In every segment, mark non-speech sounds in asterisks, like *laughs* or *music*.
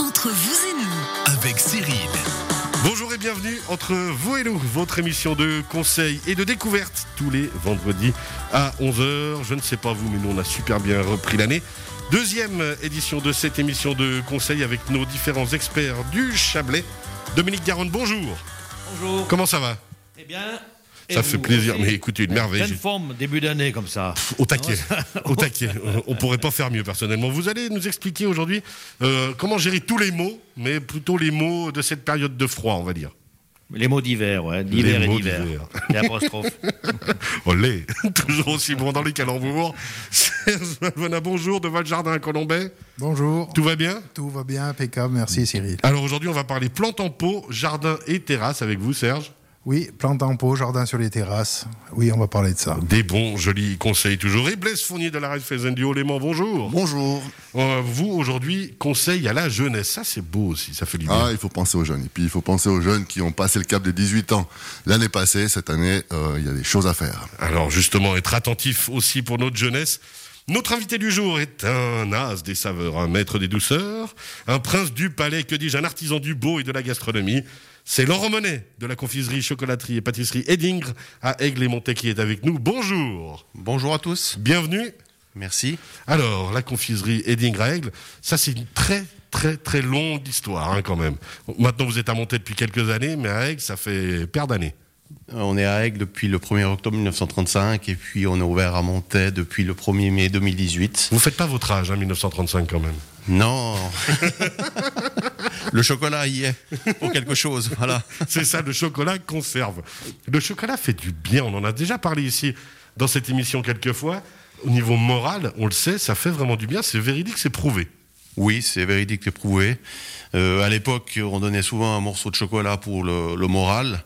Entre vous et nous, avec Cyril. Bonjour et bienvenue entre vous et nous, votre émission de conseils et de découverte tous les vendredis à 11h. Je ne sais pas vous, mais nous on a super bien repris l'année. Deuxième édition de cette émission de conseils avec nos différents experts du Chablais. Dominique Garonne, bonjour. Bonjour. Comment ça va? Eh bien. Ça fait plaisir, mais écoutez, une merveille. Pleine forme, début d'année comme ça. Au taquet, *laughs* au taquet. On pourrait pas faire mieux personnellement. Vous allez nous expliquer aujourd'hui euh, comment gérer tous les mots, mais plutôt les mots de cette période de froid, on va dire. Les mots d'hiver, ouais. D'hiver et d'hiver. Les apostrophes. *laughs* Olé, *laughs* toujours aussi bon dans les calembours. Serge bonjour, de Valjardin à Colombay. Bonjour. Tout va bien? Tout va bien, impeccable, merci Cyril. Alors aujourd'hui, on va parler plantes en pot, jardin et terrasse avec vous, Serge. Oui, plantes en pot, jardin sur les terrasses. Oui, on va parler de ça. Des bons, jolis conseils toujours. Et Blaise Fournier de la Raiffeisen du Haut-Léman, bonjour. Bonjour. Euh, vous, aujourd'hui, conseil à la jeunesse. Ça, c'est beau aussi, ça fait du bien. Ah, il faut penser aux jeunes. Et puis, il faut penser aux jeunes qui ont passé le cap des 18 ans. L'année passée, cette année, euh, il y a des choses à faire. Alors justement, être attentif aussi pour notre jeunesse. Notre invité du jour est un as des saveurs, un maître des douceurs, un prince du palais, que dis-je, un artisan du beau et de la gastronomie. C'est Laurent Monet de la confiserie, chocolaterie et pâtisserie Edingre à Aigle et Montet qui est avec nous. Bonjour, Bonjour à tous. bienvenue. Merci. Alors, la confiserie Edingre à Aigle, ça c'est une très très très longue histoire hein, quand même. Maintenant vous êtes à Montet depuis quelques années, mais à Aigle ça fait paire d'années. On est à Aigle depuis le 1er octobre 1935 et puis on est ouvert à Montaix depuis le 1er mai 2018. Vous faites pas votre âge, hein, 1935 quand même. Non. *laughs* le chocolat y est pour quelque chose. Voilà. C'est ça, le chocolat conserve. Le chocolat fait du bien, on en a déjà parlé ici dans cette émission quelques fois. Au niveau moral, on le sait, ça fait vraiment du bien, c'est véridique, c'est prouvé. Oui, c'est véridique et prouvé. Euh, à l'époque, on donnait souvent un morceau de chocolat pour le, le moral.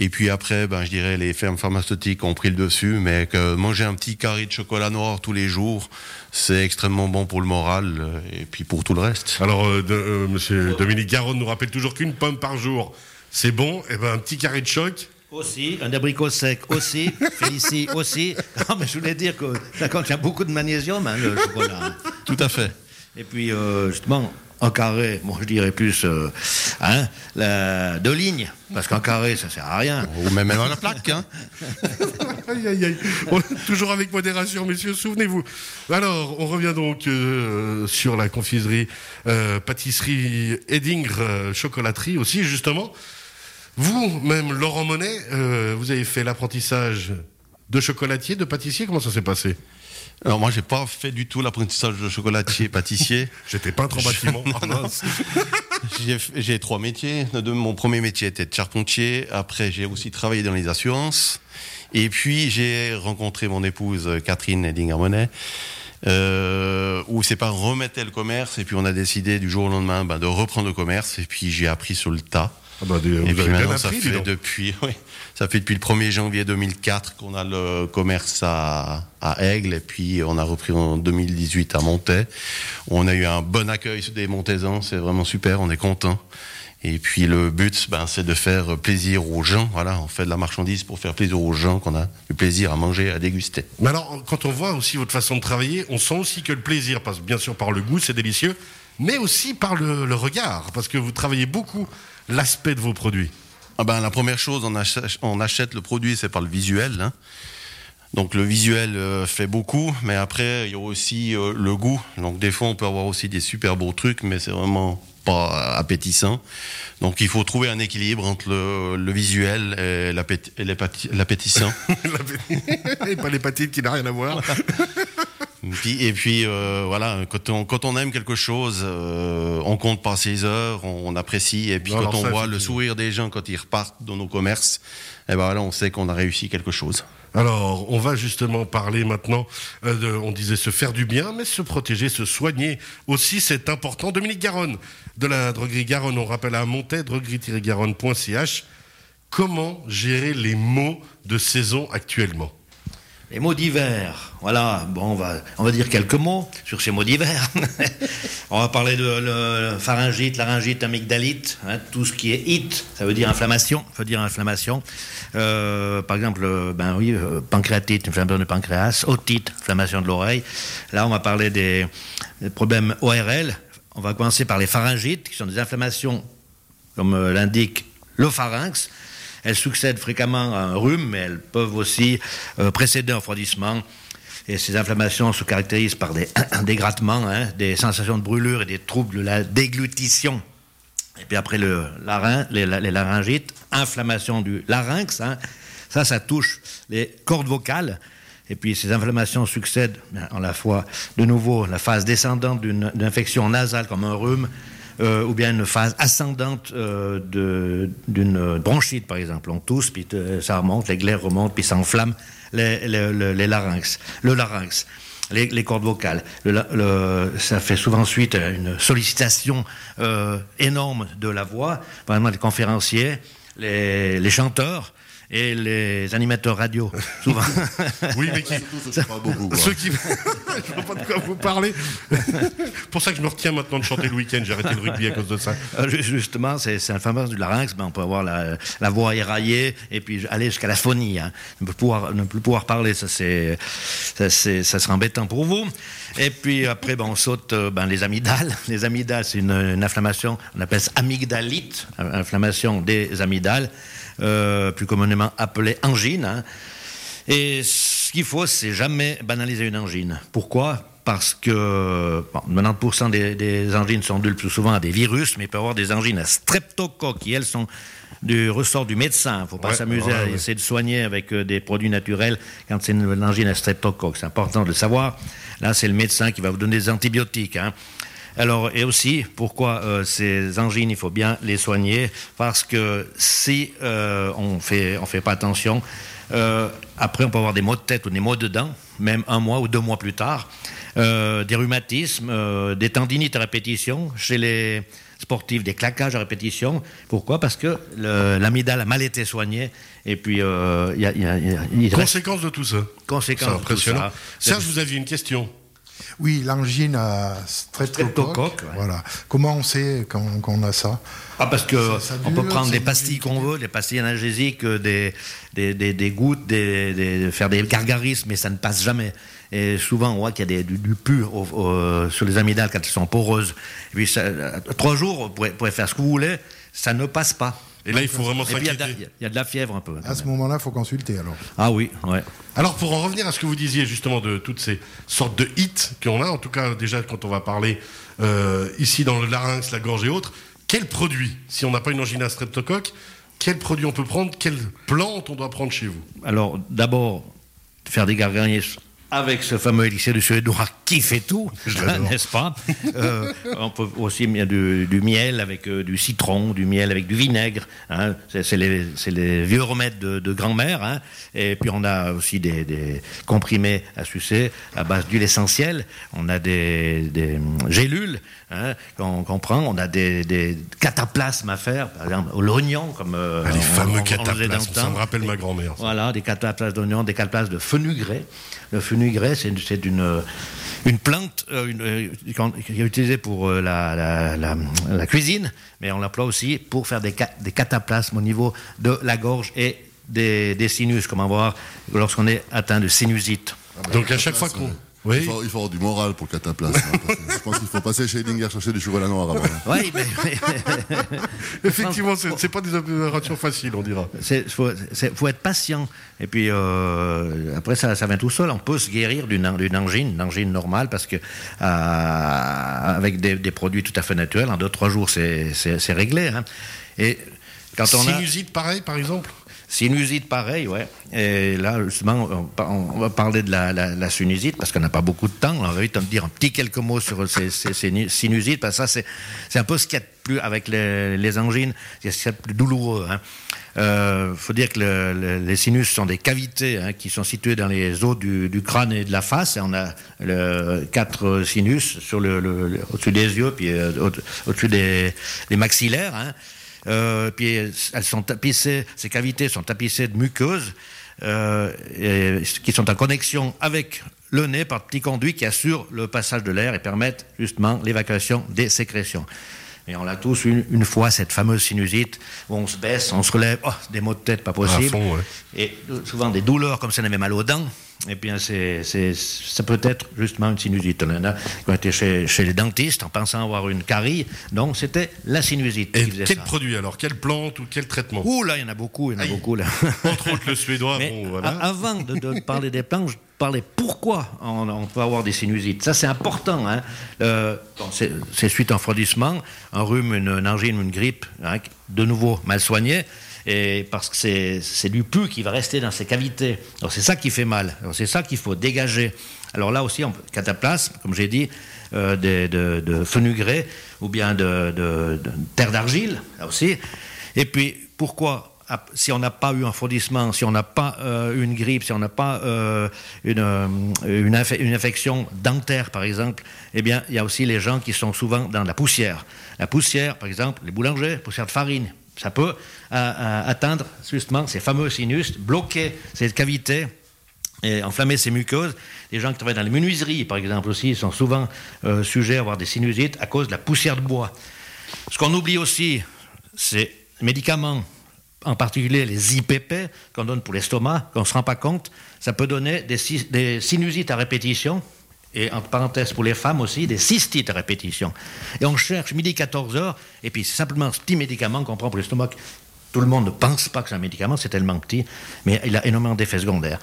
Et puis après, ben, je dirais, les fermes pharmaceutiques ont pris le dessus, mais que manger un petit carré de chocolat noir tous les jours, c'est extrêmement bon pour le moral euh, et puis pour tout le reste. Alors, euh, de- euh, monsieur Dominique Garonne nous rappelle toujours qu'une pomme par jour, c'est bon. Et ben un petit carré de choc, aussi, un abricot sec aussi, *laughs* Félicie aussi. Non, mais je voulais dire que ça contient beaucoup de magnésium, hein, le chocolat. Tout à fait. Et puis, euh, justement, en carré, bon, je dirais plus euh, hein, la, deux lignes, parce qu'en carré, ça sert à rien. Ou même à la plaque, hein. *laughs* Aïe, aïe, aïe. On- toujours avec modération, messieurs, souvenez-vous. Alors, on revient donc euh, sur la confiserie, euh, pâtisserie Edingre, euh, chocolaterie aussi, justement. Vous, même Laurent Monet, euh, vous avez fait l'apprentissage de chocolatier, de pâtissier. Comment ça s'est passé? Alors moi, j'ai pas fait du tout l'apprentissage de chocolatier, pâtissier. *laughs* J'étais peintre en bâtiment. *laughs* Ah. J'ai j'ai trois métiers. De- Mon premier métier était de charpentier. Après, j'ai aussi travaillé dans les assurances. Et puis, j'ai rencontré mon épouse Catherine Edinger-Monet, euh, où ses parents remettaient le commerce. Et puis, on a décidé du jour au lendemain ben, de reprendre le commerce. Et puis, j'ai appris sur le tas. Ah bah, et puis maintenant, ça appris, fait depuis, *laughs* oui, ça fait depuis le 1er janvier 2004 qu'on a le commerce à, à Aigle, et puis on a repris en 2018 à Montaix. On a eu un bon accueil des Montaisans, c'est vraiment super, on est content. Et puis le but, ben, c'est de faire plaisir aux gens. Voilà, on fait de la marchandise pour faire plaisir aux gens qu'on a du plaisir à manger, à déguster. Mais alors, quand on voit aussi votre façon de travailler, on sent aussi que le plaisir passe bien sûr par le goût, c'est délicieux, mais aussi par le, le regard, parce que vous travaillez beaucoup l'aspect de vos produits. Ah ben, la première chose, on achète, on achète le produit, c'est par le visuel. hein. Donc le visuel euh, fait beaucoup, mais après il y a aussi euh, le goût. Donc des fois on peut avoir aussi des super beaux trucs, mais c'est vraiment pas appétissant. Donc il faut trouver un équilibre entre le, le visuel et l'appét- et l'appéti- l'appétissant. *laughs* et pas l'hépatite qui n'a rien à voir. *laughs* Et puis, et puis euh, voilà, quand on, quand on aime quelque chose, euh, on compte pas ses heures, on, on apprécie. Et puis Non, quand on ça, voit le sourire des gens quand ils repartent dans nos commerces, eh ben voilà, on sait qu'on a réussi quelque chose. Alors, on va justement parler maintenant euh, de, on disait se faire du bien, mais se protéger, se soigner aussi, c'est important. Dominique Garonne, de la droguerie Garonne, on rappelle à Montaix, droguerie-garonne.ch. Comment gérer les mots de saison actuellement? Les mots d'hiver. Voilà, bon, on va, on va dire quelques mots sur ces mots d'hiver. *laughs* on va parler de pharyngite, laryngite, amygdalite, hein, tout ce qui est it, ça veut dire inflammation, ça veut dire inflammation. Euh, par exemple, euh, ben oui, euh, pancréatite, inflammation du pancréas, otite, inflammation de l'oreille. Là, on va parler des, des problèmes ORL, on va commencer par les pharyngites, qui sont des inflammations, comme l'indique le pharynx. Elles succèdent fréquemment à un rhume, mais elles peuvent aussi euh, précéder un refroidissement. Et ces inflammations se caractérisent par des, *clears throat* des grattements, hein, des sensations de brûlure et des troubles de la déglutition. Et puis après le laryng, les, laryngites, inflammation du larynx, hein, ça, ça touche les cordes vocales. Et puis ces inflammations succèdent en la fois, de nouveau, la phase descendante d'une infection nasale comme un rhume, euh, ou bien une phase ascendante euh, d'une bronchite, par exemple. On tousse, puis euh, ça remonte, les glaires remontent, puis ça enflamme les, les- les- larynx, le larynx. Les, les cordes vocales. Le- le- ça fait souvent suite à une sollicitation euh, énorme de la voix. Exemple, les conférenciers, les, les chanteurs et les animateurs radio, *laughs* souvent. Oui, mais qui. Ça parle beaucoup. Ceux qui. *laughs* je vois pas de quoi vous parlez. *laughs* pour ça que je me retiens maintenant de chanter le week-end. J'ai arrêté le rugby à cause de ça. Euh, ju- Justement, c'est c'est inflammation du larynx, ben, on peut avoir la, la voix éraillée et puis aller jusqu'à la phonie. Hein. Ne, plus pouvoir, ne plus pouvoir parler, ça, c'est, ça, ça sera embêtant pour vous. Et puis après, ben, on saute euh, ben, les amygdales. Les amygdales, c'est une, une inflammation, on appelle ça amygdalite, euh, inflammation des amygdales, euh, plus communément appelée angine. hein. Et ce qu'il faut, c'est jamais banaliser une angine. Pourquoi? Parce que bon, 90% des, des angines sont dues le plus souvent à des virus, mais il peut y avoir des angines à streptocoque qui, elles, sont du ressort du médecin. Il ne faut pas s'amuser ouais, à ouais. essayer de soigner avec euh, des produits naturels quand c'est une, une angine à streptocoque. C'est important de le savoir. Là, c'est le médecin qui va vous donner des antibiotiques. hein. Alors, et aussi, pourquoi euh, ces angines, il faut bien les soigner? Parce que si euh, on fait, on fait pas attention, euh, après on peut avoir des maux de tête ou des maux de dents, même un mois ou deux mois plus tard, des rhumatismes, des tendinites à répétition chez les sportifs, des claquages à répétition. Pourquoi? Parce que le- l'amygdale a mal été soignée et puis il y a, y a- y Conséquence de tout ça. conséquence de tout ça. Serge, vous aviez une question. Oui, l'angine à streptocoque. Streptocoque, ouais. Voilà. Comment on sait qu'on qu'on a ça Ah, parce que Ça- ça on peut prendre des pastilles qu'on veut, des pastilles analgésiques, euh, des, des, des, des gouttes, des, faire des gargarismes, mais ça ne passe jamais. Et souvent, on voit qu'il y a des, du, du pu au- au- sur les amygdales quand elles sont poreuses. Et puis, ça, euh, trois jours, vous pouvez, vous pouvez faire ce que vous voulez, ça ne passe pas. Et là, il faut vraiment Et puis, il y a de la- s'inquiéter. il y, a de la fièvre un peu. quand À ce moment-là, il faut consulter alors. Ah oui, ouais. Alors, pour en revenir à ce que vous disiez justement de toutes ces sortes de hits qu'on a, en tout cas déjà quand on va parler euh, ici dans le larynx, la gorge et autres, quel produit, si on n'a pas une angine à streptocoque, quel produit on peut prendre, quelle plante on doit prendre chez vous? Alors, d'abord, faire des gargarismes avec ce fameux élixir du suédois qui fait tout, *laughs* n'est-ce pas? Euh, On peut aussi mettre du, du miel avec euh, du citron, du miel avec du vinaigre. hein. C'est les, vieux remèdes de, de grand-mère. hein. Et puis on a aussi des, des comprimés à sucer à base d'huile essentielle. On a des, des, gélules hein, qu'on prend. On a des, des cataplasmes à faire, par exemple au l'oignon, comme euh, Ah, Les on- fameux on- cataplasmes, ça me rappelle ma grand-mère. Voilà, des cataplasmes d'oignons, des cataplasmes de fenugrec. Le fenugrec, c'est une, une, plante euh, euh, qui est utilisée pour euh, la, cuisine, mais on l'emploie aussi pour faire des cataplasmes au niveau de la gorge et des, des sinus, comme on va voir lorsqu'on est atteint de sinusite. Donc à chaque fois qu'on... Il faut, il faut avoir du moral pour le cataplasme. hein, je pense qu'il faut passer chez Edinger chercher du chocolat noir avant. hein. Oui, mais *laughs* effectivement, c'est c'est pas des opérations faciles, on dira. il faut, être patient. Et puis euh, après, ça, ça vient tout seul. On peut se guérir d'une d'une angine, une angine normale, parce que euh, avec des, des produits tout à fait naturels, en deux trois jours, c'est c'est- c'est réglé. hein. Et quand on a Sinusite, pareil, par exemple? Sinusite, pareil, ouais. Et là, justement, on, va parler de la, sinusite parce qu'on n'a pas beaucoup de temps. On va vite me dire un petit quelques mots sur ces, ces- ces nu- sinusites parce que ça, c'est un peu ce qu'il y a de plus avec les, angines, c'est ce qu'il y a de plus douloureux. Il faut dire que le- le- les sinus sont des cavités hein, qui sont situées dans les os du, crâne et de la face. On a quatre sinus au-dessus des yeux, puis euh, au- au-dessus des, des maxillaires. hein. Euh, puis elles sont tapissées, ces cavités sont tapissées de muqueuses euh, et- qui sont en connexion avec le nez par petits conduits qui assurent le passage de l'air et permettent justement l'évacuation des sécrétions. Et on l'a tous une, une fois, cette fameuse sinusite, où on se baisse, on se relève, oh, des maux de tête pas possible. fond, ouais. Et souvent des douleurs comme ça, on avait mal aux dents. Et bien c'est, ça peut être justement une sinusite. Il y en a qui ont été chez, chez les dentistes en pensant avoir une carie, donc c'était la sinusite. Et quel ça. produit alors? Quelle plante ou quel traitement? Ouh là, il y en a beaucoup, il y en a Aïe. beaucoup là. Entre autres le suédois. Mais bon, voilà. a- avant de, de parler des plantes, je parlais pourquoi on, on peut avoir des sinusites. Ça, c'est important. Hein. Euh, bon, c'est suite à un refroidissement, un rhume, une, une angine une grippe, hein, de nouveau mal soigné. Et parce que c'est du pu qui va rester dans ces cavités. Alors c'est ça qui fait mal. C'est ça qu'il faut dégager. Alors là aussi, on peut, cataplasme, comme j'ai dit, euh, de, de fenugrés ou bien de, terre d'argile, là aussi. Et puis, pourquoi si on n'a pas eu un refroidissement, si on n'a pas euh, une grippe, si on n'a pas euh, une, euh, une infection dentaire, par exemple, eh bien, il y a aussi les gens qui sont souvent dans la poussière. La poussière, par exemple, les boulangers, poussière de farine, ça peut euh, euh, atteindre justement ces fameux sinus, bloquer ces cavités et enflammer ces muqueuses. Les gens qui travaillent dans les menuiseries, par exemple, aussi, sont souvent euh, sujets à avoir des sinusites à cause de la poussière de bois. Ce qu'on oublie aussi, c'est les médicaments, en particulier les IPP qu'on donne pour l'estomac, qu'on ne se rend pas compte. Ça peut donner des sinusites à répétition, et entre parenthèses pour les femmes aussi, des cystites à répétition. Et on cherche midi 14 heures, et puis simplement ce petit médicament qu'on prend pour l'estomac. Tout le monde ne pense pas que c'est un médicament, c'est tellement petit, mais il a énormément d'effets secondaires.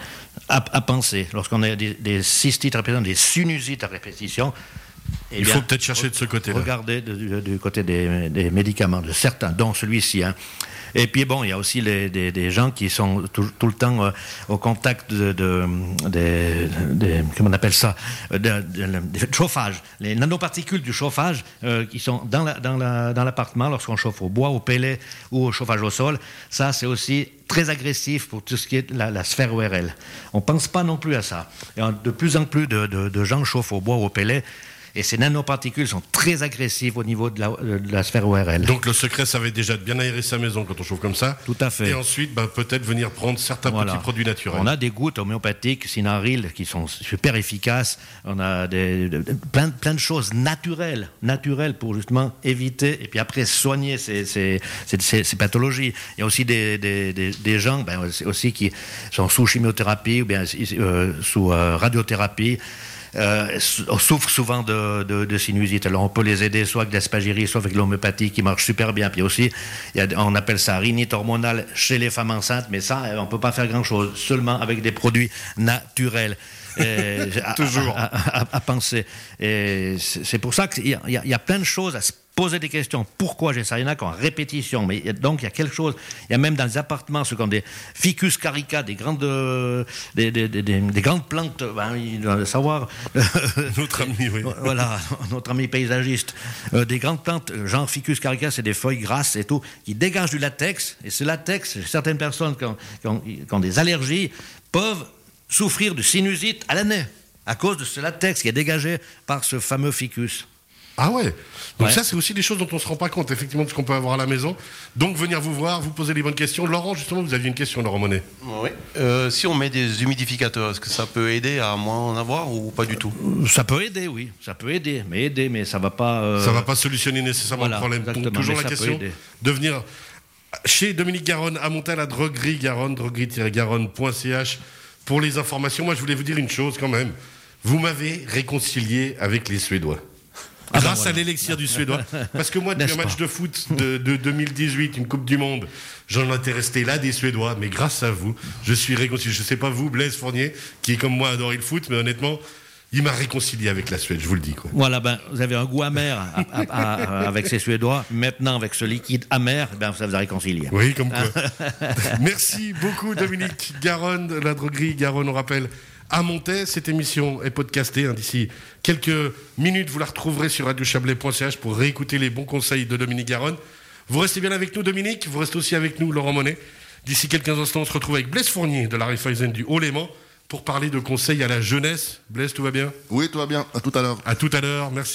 À, penser, lorsqu'on a des cystites à répétition, des sinusites à répétition, eh Il bien, faut peut-être chercher de ce côté-là. Regardez de- du, du côté des, des médicaments, de certains, dont celui-ci. hein. Et puis bon, il y a aussi les- des, des gens qui sont tout, tout le temps euh, au contact de, de- des, des- comment on appelle ça, euh, de, chauffage, les nanoparticules du chauffage euh, qui sont dans la- dans la- dans l'appartement lorsqu'on chauffe au bois, au pellet ou au chauffage au sol. Ça, c'est aussi très agressif pour tout ce qui est la, la sphère ORL. On pense pas non plus à ça. Et de plus en plus de, de- de gens chauffent au bois ou au pellet. Et ces nanoparticules sont très agressives au niveau de la, de la sphère ORL. Donc le secret, ça va être déjà de bien aérer sa maison quand on chauffe comme ça. Tout à fait. Et ensuite, bah, peut-être venir prendre certains Voilà. petits produits naturels. On a des gouttes homéopathiques, Synaril, qui sont super efficaces. On a des, de- de- plein, plein de choses naturelles, naturelles pour justement éviter et puis après soigner ces, ces- ces- ces- ces pathologies. Il y a aussi des, des- des- des gens ben, aussi qui sont sous chimiothérapie ou bien euh, sous euh, radiothérapie. Euh, sou- souffrent souvent de, de, de sinusite. Alors on peut les aider soit avec l'aspagérie, soit avec l'homéopathie qui marche super bien. Puis aussi, il y a- on appelle ça rhinite hormonale chez les femmes enceintes, mais ça, on peut pas faire grand-chose, seulement avec des produits naturels. Et *laughs* Toujours. À, à- à penser. Et c'est pour ça qu'il y, y a plein de choses à se poser des questions. Pourquoi j'ai ça? Il y en a qui ont en répétition. Mais donc, il y a quelque chose. Il y a même dans les appartements ceux qui ont des ficus carica, des grandes, euh, des, des- des- des- des grandes plantes. Ben, il doit le savoir. *laughs* Notre ami, oui. *laughs* Voilà, notre ami paysagiste. Euh, des grandes plantes, euh, genre Ficus carica, c'est des feuilles grasses et tout, qui dégagent du latex. Et ce latex, certaines personnes qui ont, qui ont- qui ont des allergies peuvent souffrir de sinusite à l'année à cause de ce latex qui est dégagé par ce fameux ficus. Ah ouais Donc Ouais. ça, c'est aussi des choses dont on se rend pas compte, effectivement, de ce qu'on peut avoir à la maison. Donc venir vous voir, vous poser les bonnes questions. Laurent, justement, vous aviez une question, Laurent Monet. Oui. Euh, si on met des humidificateurs, est-ce que ça peut aider à moins en avoir ou pas du tout? Ça peut aider, oui, ça peut aider, mais aider, mais ça va pas. euh, Ça va pas solutionner nécessairement voilà, le problème. Donc toujours mais la ça peut question aider. de venir chez Dominique Garonne à Montel, à Droguerie Garonne, droguerie-garonne.ch pour les informations. Moi, je voulais vous dire une chose quand même. Vous m'avez réconcilié avec les Suédois. Ah Grâce voilà. à l'élixir du Suédois. Parce que moi, depuis un match de foot de, de 2018, une Coupe du Monde, j'en étais resté là des Suédois. Mais grâce à vous, je suis réconcilié. Je sais pas vous, Blaise Fournier, qui comme moi adoré le foot, mais honnêtement, il m'a réconcilié avec la Suède, je vous le dis. Quoi. Voilà, ben, vous avez un goût amer à- à- à- avec ces Suédois. Maintenant, avec ce liquide amer, ben, ça vous a réconcilié. Oui, comme quoi. *laughs* Merci beaucoup, Dominique Garonne, de la droguerie Garonne, on rappelle. À Montaix, cette émission est podcastée. hein, D'ici quelques minutes, vous la retrouverez sur radiochablais.ch pour réécouter les bons conseils de Dominique Garonne. Vous restez bien avec nous, Dominique. Vous restez aussi avec nous, Laurent Monet. D'ici quelques instants, on se retrouve avec Blaise Fournier de la Raiffeisen du Haut-Léman pour parler de conseils à la jeunesse. Blaise, tout va bien? Oui, tout va bien. À tout à l'heure. À tout à l'heure. Merci.